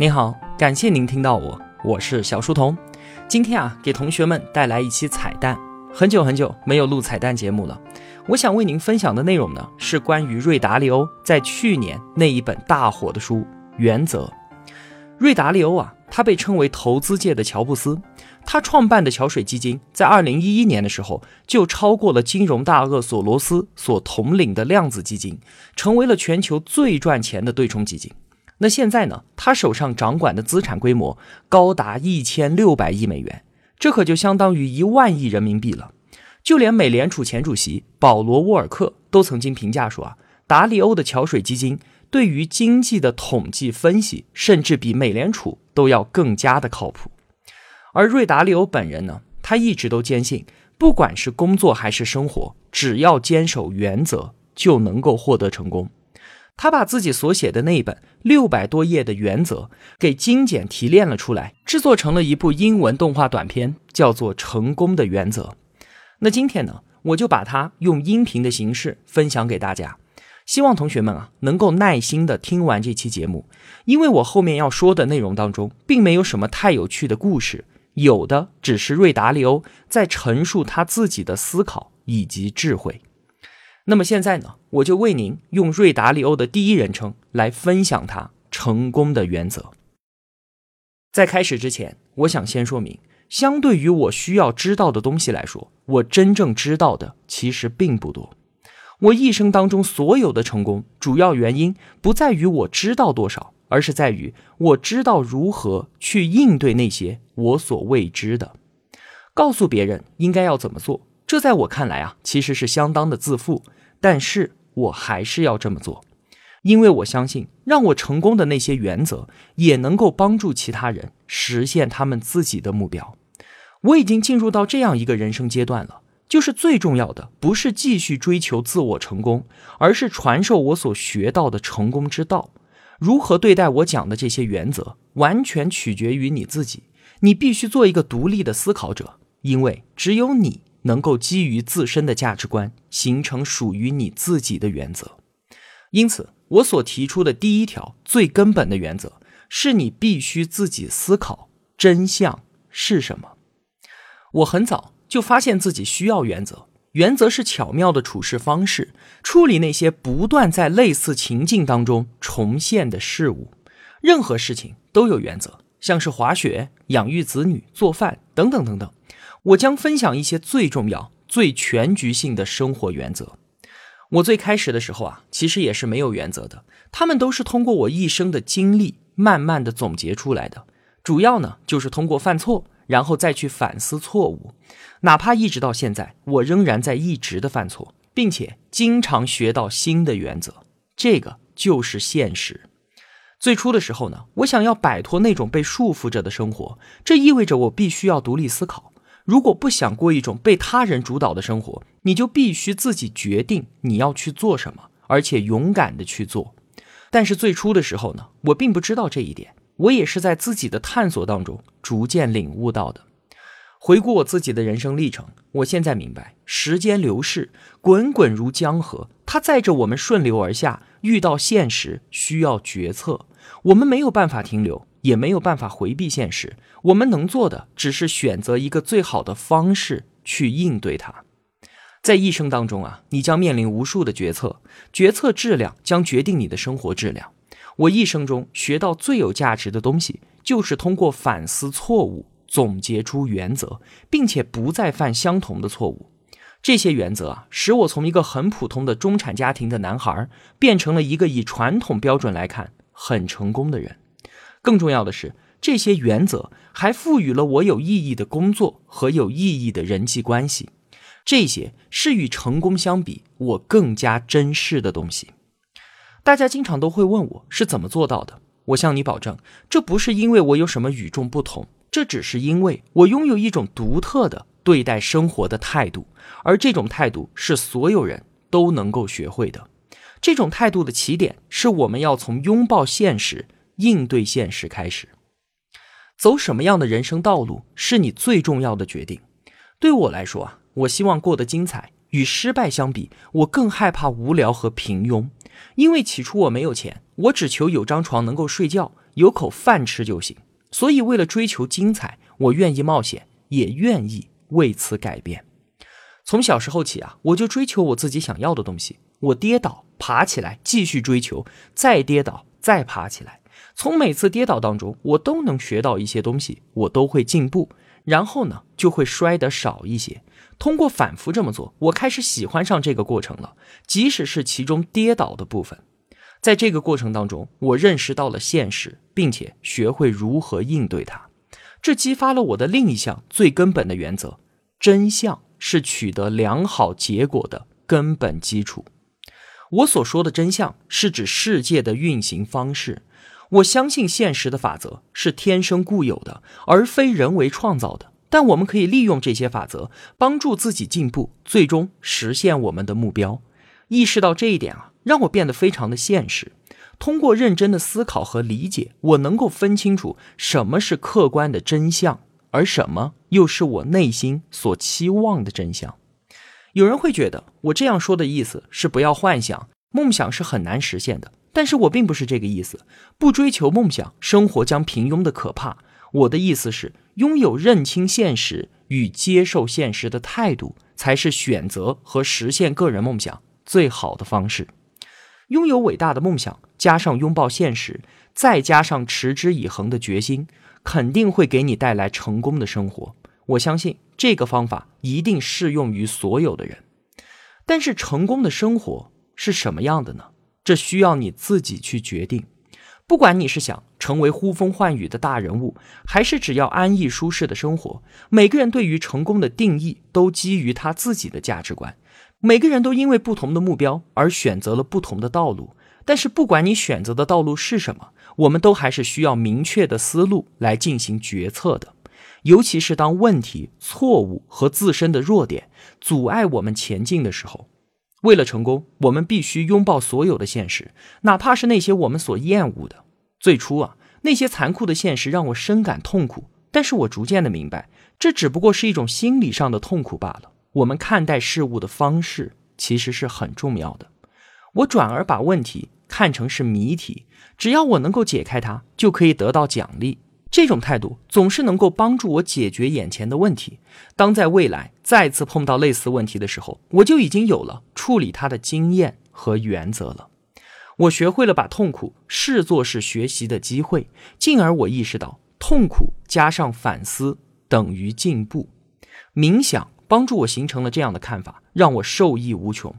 您好，感谢您听到我，我是小书童。今天啊，给同学们带来一期彩蛋。很久很久没有录彩蛋节目了，我想为您分享的内容呢，是关于瑞达利欧在去年那一本大火的书《原则》。瑞达利欧啊，他被称为投资界的乔布斯。他创办的桥水基金在二零一一年的时候就超过了金融大鳄索罗斯所统领的量子基金，成为了全球最赚钱的对冲基金。那现在呢？他手上掌管的资产规模高达一千六百亿美元，这可就相当于一万亿人民币了。就连美联储前主席保罗·沃尔克都曾经评价说啊，达利欧的桥水基金对于经济的统计分析，甚至比美联储都要更加的靠谱。而瑞达利欧本人呢，他一直都坚信，不管是工作还是生活，只要坚守原则，就能够获得成功。他把自己所写的那一本六百多页的原则给精简提炼了出来，制作成了一部英文动画短片，叫做《成功的原则》。那今天呢，我就把它用音频的形式分享给大家，希望同学们啊能够耐心的听完这期节目，因为我后面要说的内容当中，并没有什么太有趣的故事，有的只是瑞达利欧在陈述他自己的思考以及智慧。那么现在呢，我就为您用瑞达利欧的第一人称来分享他成功的原则。在开始之前，我想先说明，相对于我需要知道的东西来说，我真正知道的其实并不多。我一生当中所有的成功，主要原因不在于我知道多少，而是在于我知道如何去应对那些我所未知的。告诉别人应该要怎么做，这在我看来啊，其实是相当的自负。但是我还是要这么做，因为我相信，让我成功的那些原则，也能够帮助其他人实现他们自己的目标。我已经进入到这样一个人生阶段了，就是最重要的不是继续追求自我成功，而是传授我所学到的成功之道。如何对待我讲的这些原则，完全取决于你自己。你必须做一个独立的思考者，因为只有你。能够基于自身的价值观形成属于你自己的原则，因此我所提出的第一条最根本的原则是你必须自己思考真相是什么。我很早就发现自己需要原则，原则是巧妙的处事方式，处理那些不断在类似情境当中重现的事物。任何事情都有原则，像是滑雪、养育子女、做饭等等等等。我将分享一些最重要、最全局性的生活原则。我最开始的时候啊，其实也是没有原则的，他们都是通过我一生的经历慢慢的总结出来的。主要呢，就是通过犯错，然后再去反思错误。哪怕一直到现在，我仍然在一直的犯错，并且经常学到新的原则。这个就是现实。最初的时候呢，我想要摆脱那种被束缚着的生活，这意味着我必须要独立思考。如果不想过一种被他人主导的生活，你就必须自己决定你要去做什么，而且勇敢的去做。但是最初的时候呢，我并不知道这一点，我也是在自己的探索当中逐渐领悟到的。回顾我自己的人生历程，我现在明白，时间流逝，滚滚如江河，它载着我们顺流而下，遇到现实需要决策，我们没有办法停留。也没有办法回避现实，我们能做的只是选择一个最好的方式去应对它。在一生当中啊，你将面临无数的决策，决策质量将决定你的生活质量。我一生中学到最有价值的东西，就是通过反思错误，总结出原则，并且不再犯相同的错误。这些原则啊，使我从一个很普通的中产家庭的男孩，变成了一个以传统标准来看很成功的人。更重要的是，这些原则还赋予了我有意义的工作和有意义的人际关系。这些是与成功相比，我更加珍视的东西。大家经常都会问我是怎么做到的。我向你保证，这不是因为我有什么与众不同，这只是因为我拥有一种独特的对待生活的态度，而这种态度是所有人都能够学会的。这种态度的起点是我们要从拥抱现实。应对现实，开始走什么样的人生道路是你最重要的决定。对我来说啊，我希望过得精彩。与失败相比，我更害怕无聊和平庸。因为起初我没有钱，我只求有张床能够睡觉，有口饭吃就行。所以，为了追求精彩，我愿意冒险，也愿意为此改变。从小时候起啊，我就追求我自己想要的东西。我跌倒，爬起来，继续追求，再跌倒，再爬起来。从每次跌倒当中，我都能学到一些东西，我都会进步。然后呢，就会摔得少一些。通过反复这么做，我开始喜欢上这个过程了，即使是其中跌倒的部分。在这个过程当中，我认识到了现实，并且学会如何应对它。这激发了我的另一项最根本的原则：真相是取得良好结果的根本基础。我所说的真相，是指世界的运行方式。我相信现实的法则是天生固有的，而非人为创造的。但我们可以利用这些法则，帮助自己进步，最终实现我们的目标。意识到这一点啊，让我变得非常的现实。通过认真的思考和理解，我能够分清楚什么是客观的真相，而什么又是我内心所期望的真相。有人会觉得我这样说的意思是不要幻想，梦想是很难实现的。但是我并不是这个意思。不追求梦想，生活将平庸的可怕。我的意思是，拥有认清现实与接受现实的态度，才是选择和实现个人梦想。最好的方式，拥有伟大的梦想，加上拥抱现实，再加上持之以恒的决心，肯定会给你带来成功的生活。我相信这个方法一定适用于所有的人。但是，成功的生活是什么样的呢？这需要你自己去决定。不管你是想成为呼风唤雨的大人物，还是只要安逸舒适的生活，每个人对于成功的定义都基于他自己的价值观。每个人都因为不同的目标而选择了不同的道路，但是不管你选择的道路是什么，我们都还是需要明确的思路来进行决策的。尤其是当问题、错误和自身的弱点阻碍我们前进的时候，为了成功，我们必须拥抱所有的现实，哪怕是那些我们所厌恶的。最初啊，那些残酷的现实让我深感痛苦，但是我逐渐的明白，这只不过是一种心理上的痛苦罢了。我们看待事物的方式其实是很重要的。我转而把问题看成是谜题，只要我能够解开它，就可以得到奖励。这种态度总是能够帮助我解决眼前的问题。当在未来再次碰到类似问题的时候，我就已经有了处理它的经验和原则了。我学会了把痛苦视作是学习的机会，进而我意识到，痛苦加上反思等于进步。冥想。帮助我形成了这样的看法，让我受益无穷。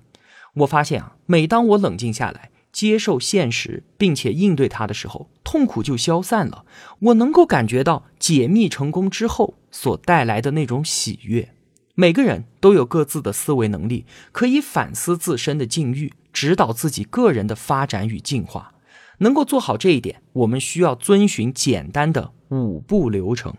我发现啊，每当我冷静下来，接受现实，并且应对它的时候，痛苦就消散了。我能够感觉到解密成功之后所带来的那种喜悦。每个人都有各自的思维能力，可以反思自身的境遇，指导自己个人的发展与进化。能够做好这一点，我们需要遵循简单的五步流程。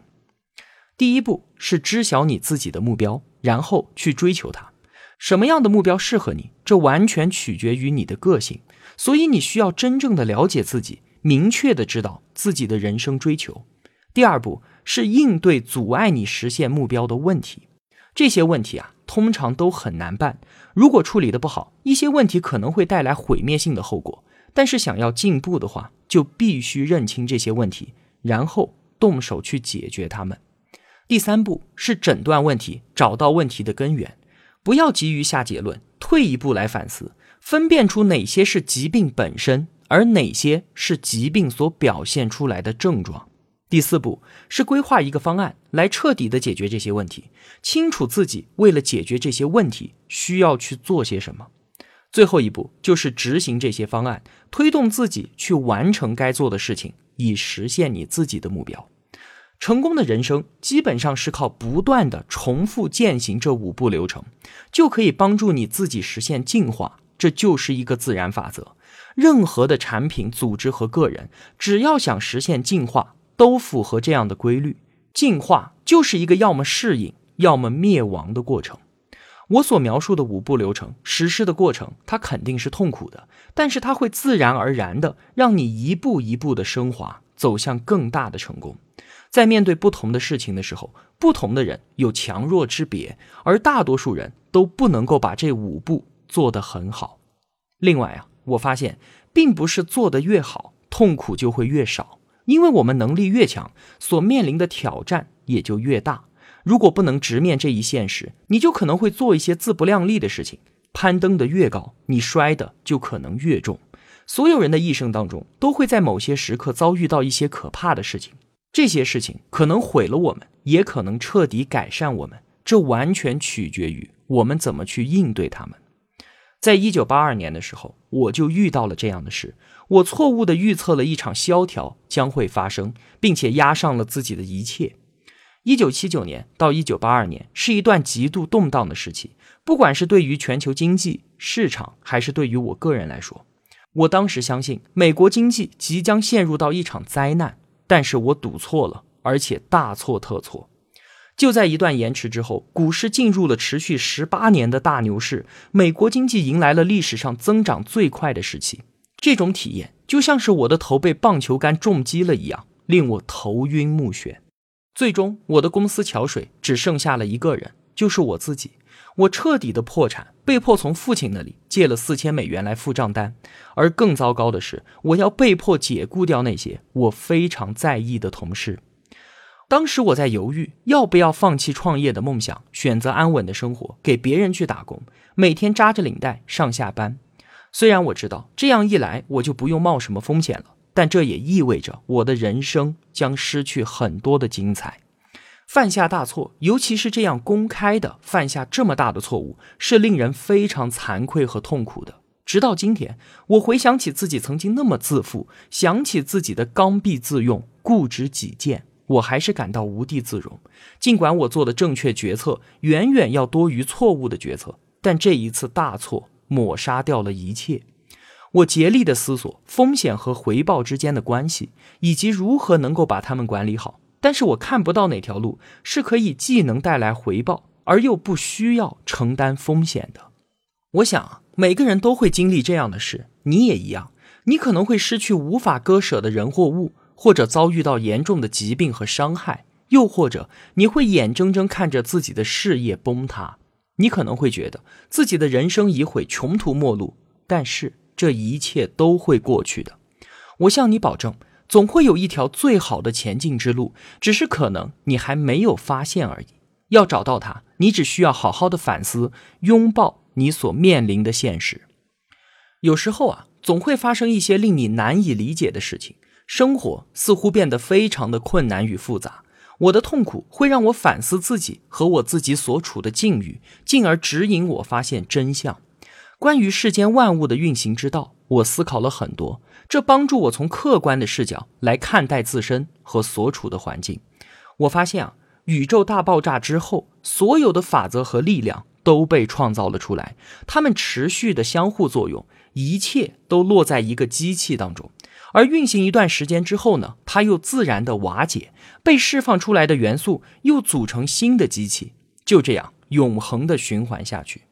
第一步是知晓你自己的目标。然后去追求它，什么样的目标适合你？这完全取决于你的个性。所以你需要真正的了解自己，明确的知道自己的人生追求。第二步是应对阻碍你实现目标的问题。这些问题啊，通常都很难办。如果处理的不好，一些问题可能会带来毁灭性的后果。但是想要进步的话，就必须认清这些问题，然后动手去解决它们。第三步是诊断问题，找到问题的根源，不要急于下结论，退一步来反思，分辨出哪些是疾病本身，而哪些是疾病所表现出来的症状。第四步是规划一个方案来彻底的解决这些问题，清楚自己为了解决这些问题需要去做些什么。最后一步就是执行这些方案，推动自己去完成该做的事情，以实现你自己的目标。成功的人生基本上是靠不断的重复践行这五步流程，就可以帮助你自己实现进化。这就是一个自然法则。任何的产品、组织和个人，只要想实现进化，都符合这样的规律。进化就是一个要么适应，要么灭亡的过程。我所描述的五步流程实施的过程，它肯定是痛苦的，但是它会自然而然的让你一步一步的升华，走向更大的成功。在面对不同的事情的时候，不同的人有强弱之别，而大多数人都不能够把这五步做得很好。另外啊，我发现并不是做得越好，痛苦就会越少，因为我们能力越强，所面临的挑战也就越大。如果不能直面这一现实，你就可能会做一些自不量力的事情。攀登的越高，你摔的就可能越重。所有人的一生当中，都会在某些时刻遭遇到一些可怕的事情。这些事情可能毁了我们，也可能彻底改善我们。这完全取决于我们怎么去应对他们。在一九八二年的时候，我就遇到了这样的事。我错误的预测了一场萧条将会发生，并且压上了自己的一切。一九七九年到一九八二年是一段极度动荡的时期，不管是对于全球经济市场，还是对于我个人来说。我当时相信美国经济即将陷入到一场灾难，但是我赌错了，而且大错特错。就在一段延迟之后，股市进入了持续十八年的大牛市，美国经济迎来了历史上增长最快的时期。这种体验就像是我的头被棒球杆重击了一样，令我头晕目眩。最终，我的公司桥水只剩下了一个人，就是我自己。我彻底的破产，被迫从父亲那里借了四千美元来付账单。而更糟糕的是，我要被迫解雇掉那些我非常在意的同事。当时我在犹豫，要不要放弃创业的梦想，选择安稳的生活，给别人去打工，每天扎着领带上下班。虽然我知道这样一来我就不用冒什么风险了，但这也意味着我的人生将失去很多的精彩。犯下大错，尤其是这样公开的犯下这么大的错误，是令人非常惭愧和痛苦的。直到今天，我回想起自己曾经那么自负，想起自己的刚愎自用、固执己见，我还是感到无地自容。尽管我做的正确决策远远要多于错误的决策，但这一次大错抹杀掉了一切。我竭力的思索风险和回报之间的关系，以及如何能够把它们管理好。但是我看不到哪条路是可以既能带来回报，而又不需要承担风险的。我想每个人都会经历这样的事，你也一样。你可能会失去无法割舍的人或物，或者遭遇到严重的疾病和伤害，又或者你会眼睁睁看着自己的事业崩塌。你可能会觉得自己的人生已毁，穷途末路。但是这一切都会过去的。我向你保证。总会有一条最好的前进之路，只是可能你还没有发现而已。要找到它，你只需要好好的反思，拥抱你所面临的现实。有时候啊，总会发生一些令你难以理解的事情，生活似乎变得非常的困难与复杂。我的痛苦会让我反思自己和我自己所处的境遇，进而指引我发现真相。关于世间万物的运行之道，我思考了很多。这帮助我从客观的视角来看待自身和所处的环境。我发现啊，宇宙大爆炸之后，所有的法则和力量都被创造了出来，它们持续的相互作用，一切都落在一个机器当中。而运行一段时间之后呢，它又自然的瓦解，被释放出来的元素又组成新的机器，就这样永恒的循环下去。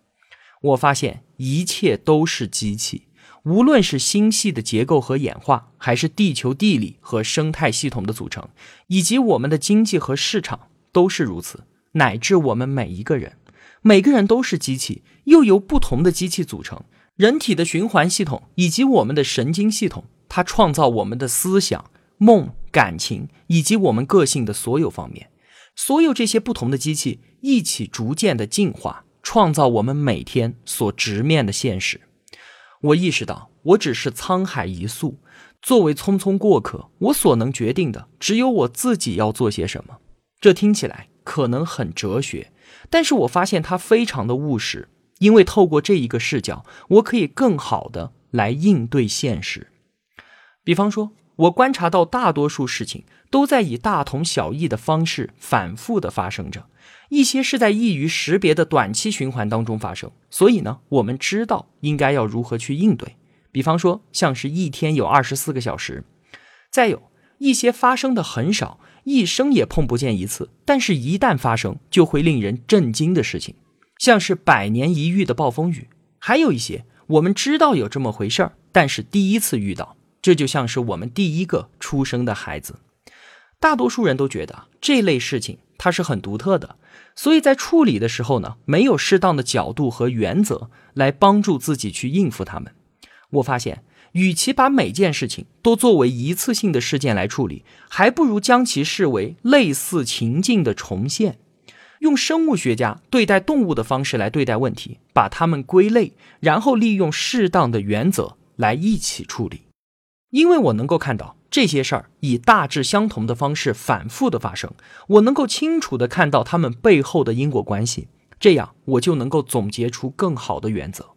我发现一切都是机器。无论是星系的结构和演化，还是地球地理和生态系统的组成，以及我们的经济和市场，都是如此。乃至我们每一个人，每个人都是机器，又由不同的机器组成。人体的循环系统以及我们的神经系统，它创造我们的思想、梦、感情以及我们个性的所有方面。所有这些不同的机器一起逐渐的进化，创造我们每天所直面的现实。我意识到，我只是沧海一粟，作为匆匆过客，我所能决定的只有我自己要做些什么。这听起来可能很哲学，但是我发现它非常的务实，因为透过这一个视角，我可以更好的来应对现实。比方说，我观察到大多数事情都在以大同小异的方式反复的发生着。一些是在易于识别的短期循环当中发生，所以呢，我们知道应该要如何去应对。比方说，像是一天有二十四个小时；再有一些发生的很少，一生也碰不见一次，但是一旦发生就会令人震惊的事情，像是百年一遇的暴风雨；还有一些我们知道有这么回事儿，但是第一次遇到，这就像是我们第一个出生的孩子。大多数人都觉得这类事情它是很独特的。所以在处理的时候呢，没有适当的角度和原则来帮助自己去应付他们。我发现与其把每件事情都作为一次性的事件来处理，还不如将其视为类似情境的重现，用生物学家对待动物的方式来对待问题，把它们归类，然后利用适当的原则来一起处理。因为我能够看到这些事儿以大致相同的方式反复的发生，我能够清楚的看到它们背后的因果关系，这样我就能够总结出更好的原则。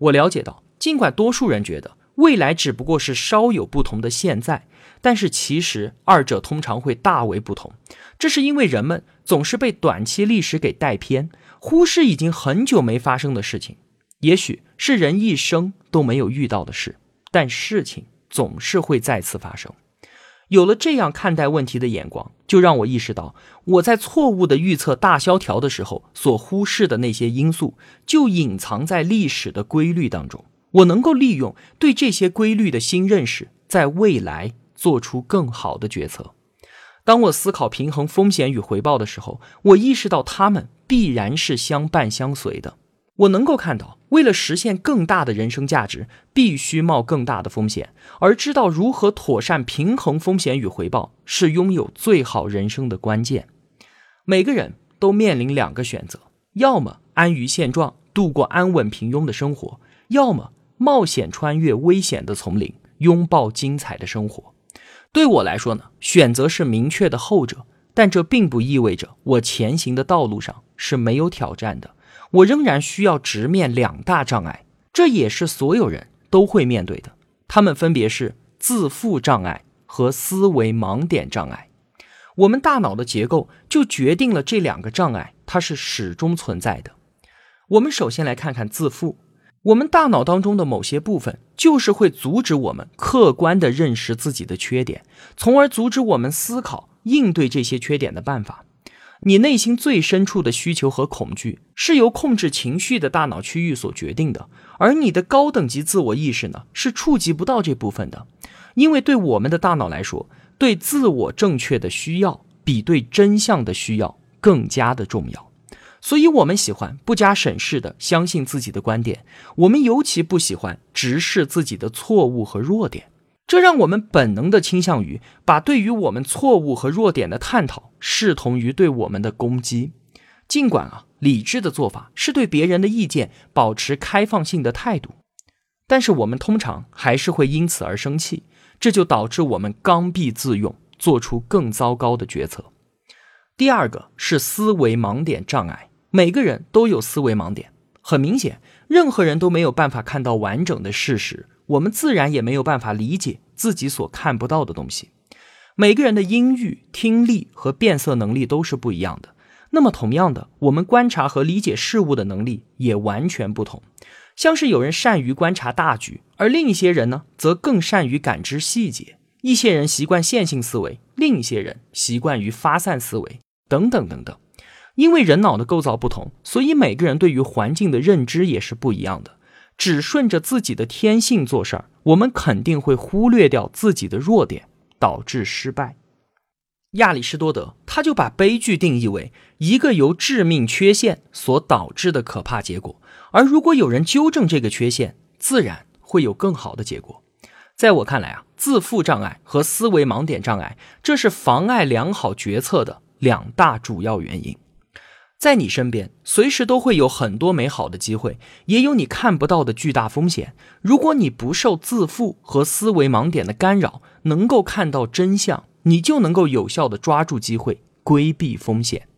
我了解到，尽管多数人觉得未来只不过是稍有不同的现在，但是其实二者通常会大为不同。这是因为人们总是被短期历史给带偏，忽视已经很久没发生的事情，也许是人一生都没有遇到的事，但事情。总是会再次发生。有了这样看待问题的眼光，就让我意识到，我在错误的预测大萧条的时候所忽视的那些因素，就隐藏在历史的规律当中。我能够利用对这些规律的新认识，在未来做出更好的决策。当我思考平衡风险与回报的时候，我意识到它们必然是相伴相随的。我能够看到。为了实现更大的人生价值，必须冒更大的风险，而知道如何妥善平衡风险与回报，是拥有最好人生的关键。每个人都面临两个选择：要么安于现状，度过安稳平庸的生活；要么冒险穿越危险的丛林，拥抱精彩的生活。对我来说呢，选择是明确的后者，但这并不意味着我前行的道路上是没有挑战的。我仍然需要直面两大障碍，这也是所有人都会面对的。他们分别是自负障碍和思维盲点障碍。我们大脑的结构就决定了这两个障碍，它是始终存在的。我们首先来看看自负。我们大脑当中的某些部分，就是会阻止我们客观地认识自己的缺点，从而阻止我们思考应对这些缺点的办法。你内心最深处的需求和恐惧是由控制情绪的大脑区域所决定的，而你的高等级自我意识呢，是触及不到这部分的。因为对我们的大脑来说，对自我正确的需要比对真相的需要更加的重要，所以我们喜欢不加审视的相信自己的观点，我们尤其不喜欢直视自己的错误和弱点。这让我们本能的倾向于把对于我们错误和弱点的探讨视同于对我们的攻击，尽管啊，理智的做法是对别人的意见保持开放性的态度，但是我们通常还是会因此而生气，这就导致我们刚愎自用，做出更糟糕的决策。第二个是思维盲点障碍，每个人都有思维盲点，很明显，任何人都没有办法看到完整的事实。我们自然也没有办法理解自己所看不到的东西。每个人的音域、听力和变色能力都是不一样的。那么，同样的，我们观察和理解事物的能力也完全不同。像是有人善于观察大局，而另一些人呢，则更善于感知细节。一些人习惯线性思维，另一些人习惯于发散思维，等等等等。因为人脑的构造不同，所以每个人对于环境的认知也是不一样的。只顺着自己的天性做事儿，我们肯定会忽略掉自己的弱点，导致失败。亚里士多德他就把悲剧定义为一个由致命缺陷所导致的可怕结果，而如果有人纠正这个缺陷，自然会有更好的结果。在我看来啊，自负障碍和思维盲点障碍，这是妨碍良好决策的两大主要原因。在你身边，随时都会有很多美好的机会，也有你看不到的巨大风险。如果你不受自负和思维盲点的干扰，能够看到真相，你就能够有效的抓住机会，规避风险。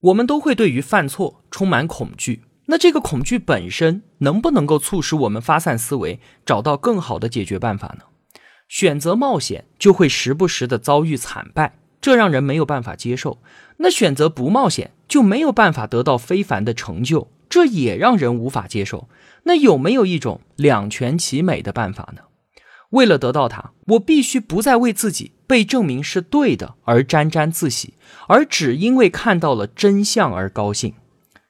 我们都会对于犯错充满恐惧，那这个恐惧本身能不能够促使我们发散思维，找到更好的解决办法呢？选择冒险，就会时不时的遭遇惨败。这让人没有办法接受。那选择不冒险就没有办法得到非凡的成就，这也让人无法接受。那有没有一种两全其美的办法呢？为了得到它，我必须不再为自己被证明是对的而沾沾自喜，而只因为看到了真相而高兴。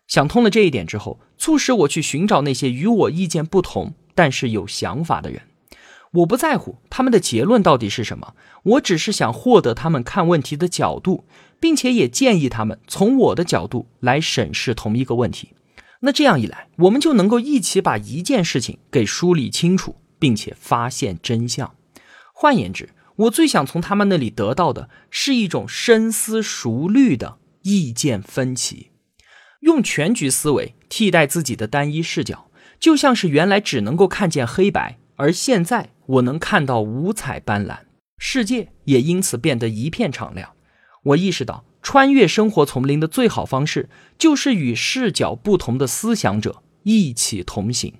想通了这一点之后，促使我去寻找那些与我意见不同但是有想法的人。我不在乎他们的结论到底是什么，我只是想获得他们看问题的角度，并且也建议他们从我的角度来审视同一个问题。那这样一来，我们就能够一起把一件事情给梳理清楚，并且发现真相。换言之，我最想从他们那里得到的是一种深思熟虑的意见分歧，用全局思维替代自己的单一视角，就像是原来只能够看见黑白，而现在我能看到五彩斑斓，世界也因此变得一片敞亮。我意识到，穿越生活丛林的最好方式，就是与视角不同的思想者一起同行。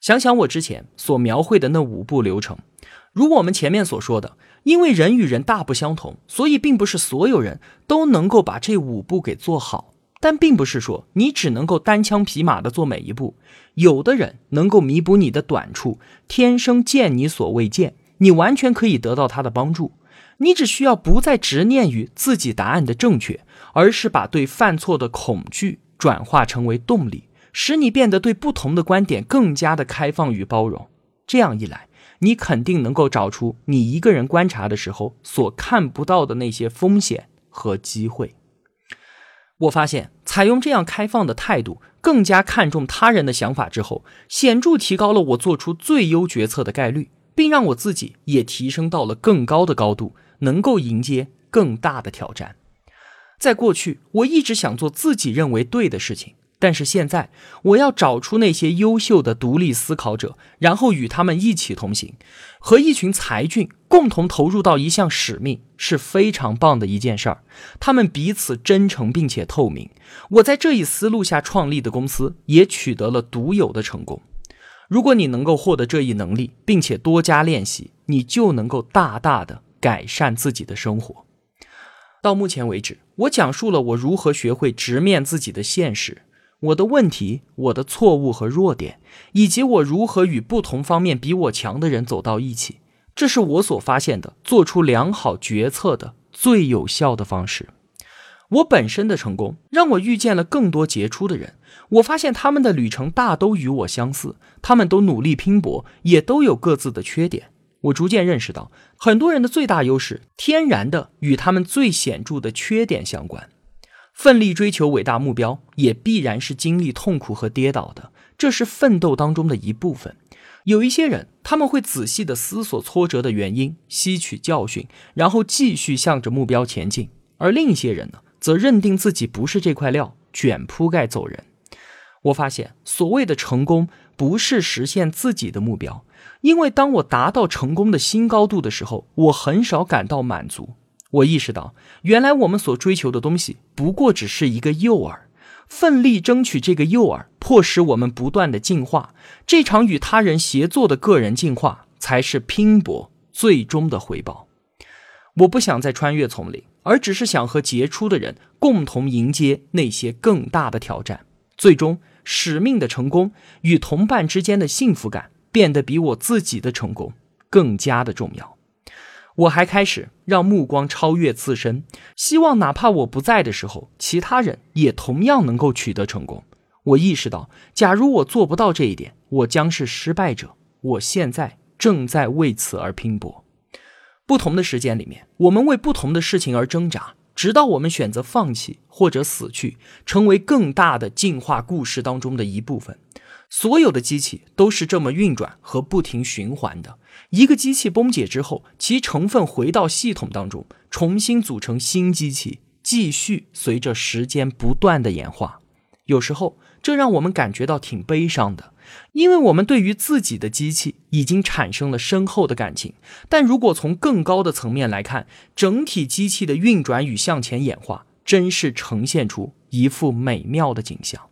想想我之前所描绘的那五步流程。如我们前面所说的，因为人与人大不相同，所以并不是所有人都能够把这五步给做好。但并不是说你只能够单枪匹马的做每一步，有的人能够弥补你的短处，天生见你所未见，你完全可以得到他的帮助。你只需要不再执念于自己答案的正确，而是把对犯错的恐惧转化成为动力，使你变得对不同的观点更加的开放与包容。这样一来。你肯定能够找出你一个人观察的时候所看不到的那些风险和机会。我发现，采用这样开放的态度，更加看重他人的想法之后，显著提高了我做出最优决策的概率，并让我自己也提升到了更高的高度，能够迎接更大的挑战。在过去，我一直想做自己认为对的事情。但是现在，我要找出那些优秀的独立思考者，然后与他们一起同行，和一群才俊共同投入到一项使命，是非常棒的一件事儿。他们彼此真诚并且透明。我在这一思路下创立的公司也取得了独有的成功。如果你能够获得这一能力，并且多加练习，你就能够大大的改善自己的生活。到目前为止，我讲述了我如何学会直面自己的现实。我的问题、我的错误和弱点，以及我如何与不同方面比我强的人走到一起，这是我所发现的做出良好决策的最有效的方式。我本身的成功让我遇见了更多杰出的人，我发现他们的旅程大都与我相似，他们都努力拼搏，也都有各自的缺点。我逐渐认识到，很多人的最大优势天然的与他们最显著的缺点相关。奋力追求伟大目标，也必然是经历痛苦和跌倒的，这是奋斗当中的一部分。有一些人，他们会仔细的思索挫折的原因，吸取教训，然后继续向着目标前进；而另一些人呢，则认定自己不是这块料，卷铺盖走人。我发现，所谓的成功，不是实现自己的目标，因为当我达到成功的新高度的时候，我很少感到满足。我意识到，原来我们所追求的东西不过只是一个诱饵，奋力争取这个诱饵，迫使我们不断的进化。这场与他人协作的个人进化，才是拼搏最终的回报。我不想再穿越丛林，而只是想和杰出的人共同迎接那些更大的挑战。最终，使命的成功与同伴之间的幸福感，变得比我自己的成功更加的重要。我还开始让目光超越自身，希望哪怕我不在的时候，其他人也同样能够取得成功。我意识到，假如我做不到这一点，我将是失败者。我现在正在为此而拼搏。不同的时间里面，我们为不同的事情而挣扎，直到我们选择放弃或者死去，成为更大的进化故事当中的一部分。所有的机器都是这么运转和不停循环的。一个机器崩解之后，其成分回到系统当中，重新组成新机器，继续随着时间不断的演化。有时候，这让我们感觉到挺悲伤的，因为我们对于自己的机器已经产生了深厚的感情。但如果从更高的层面来看，整体机器的运转与向前演化，真是呈现出一幅美妙的景象。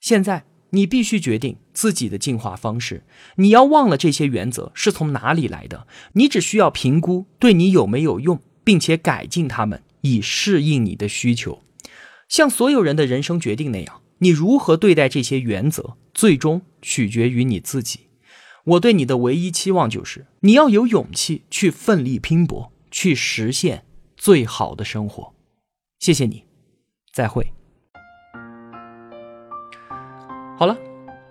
现在。你必须决定自己的进化方式。你要忘了这些原则是从哪里来的，你只需要评估对你有没有用，并且改进它们以适应你的需求。像所有人的人生决定那样，你如何对待这些原则，最终取决于你自己。我对你的唯一期望就是，你要有勇气去奋力拼搏，去实现最好的生活。谢谢你，再会。好了，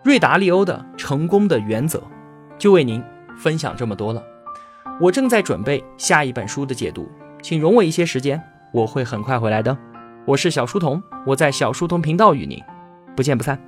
瑞达利欧的成功的原则就为您分享这么多了。我正在准备下一本书的解读，请容我一些时间，我会很快回来的。我是小书童，我在小书童频道与您不见不散。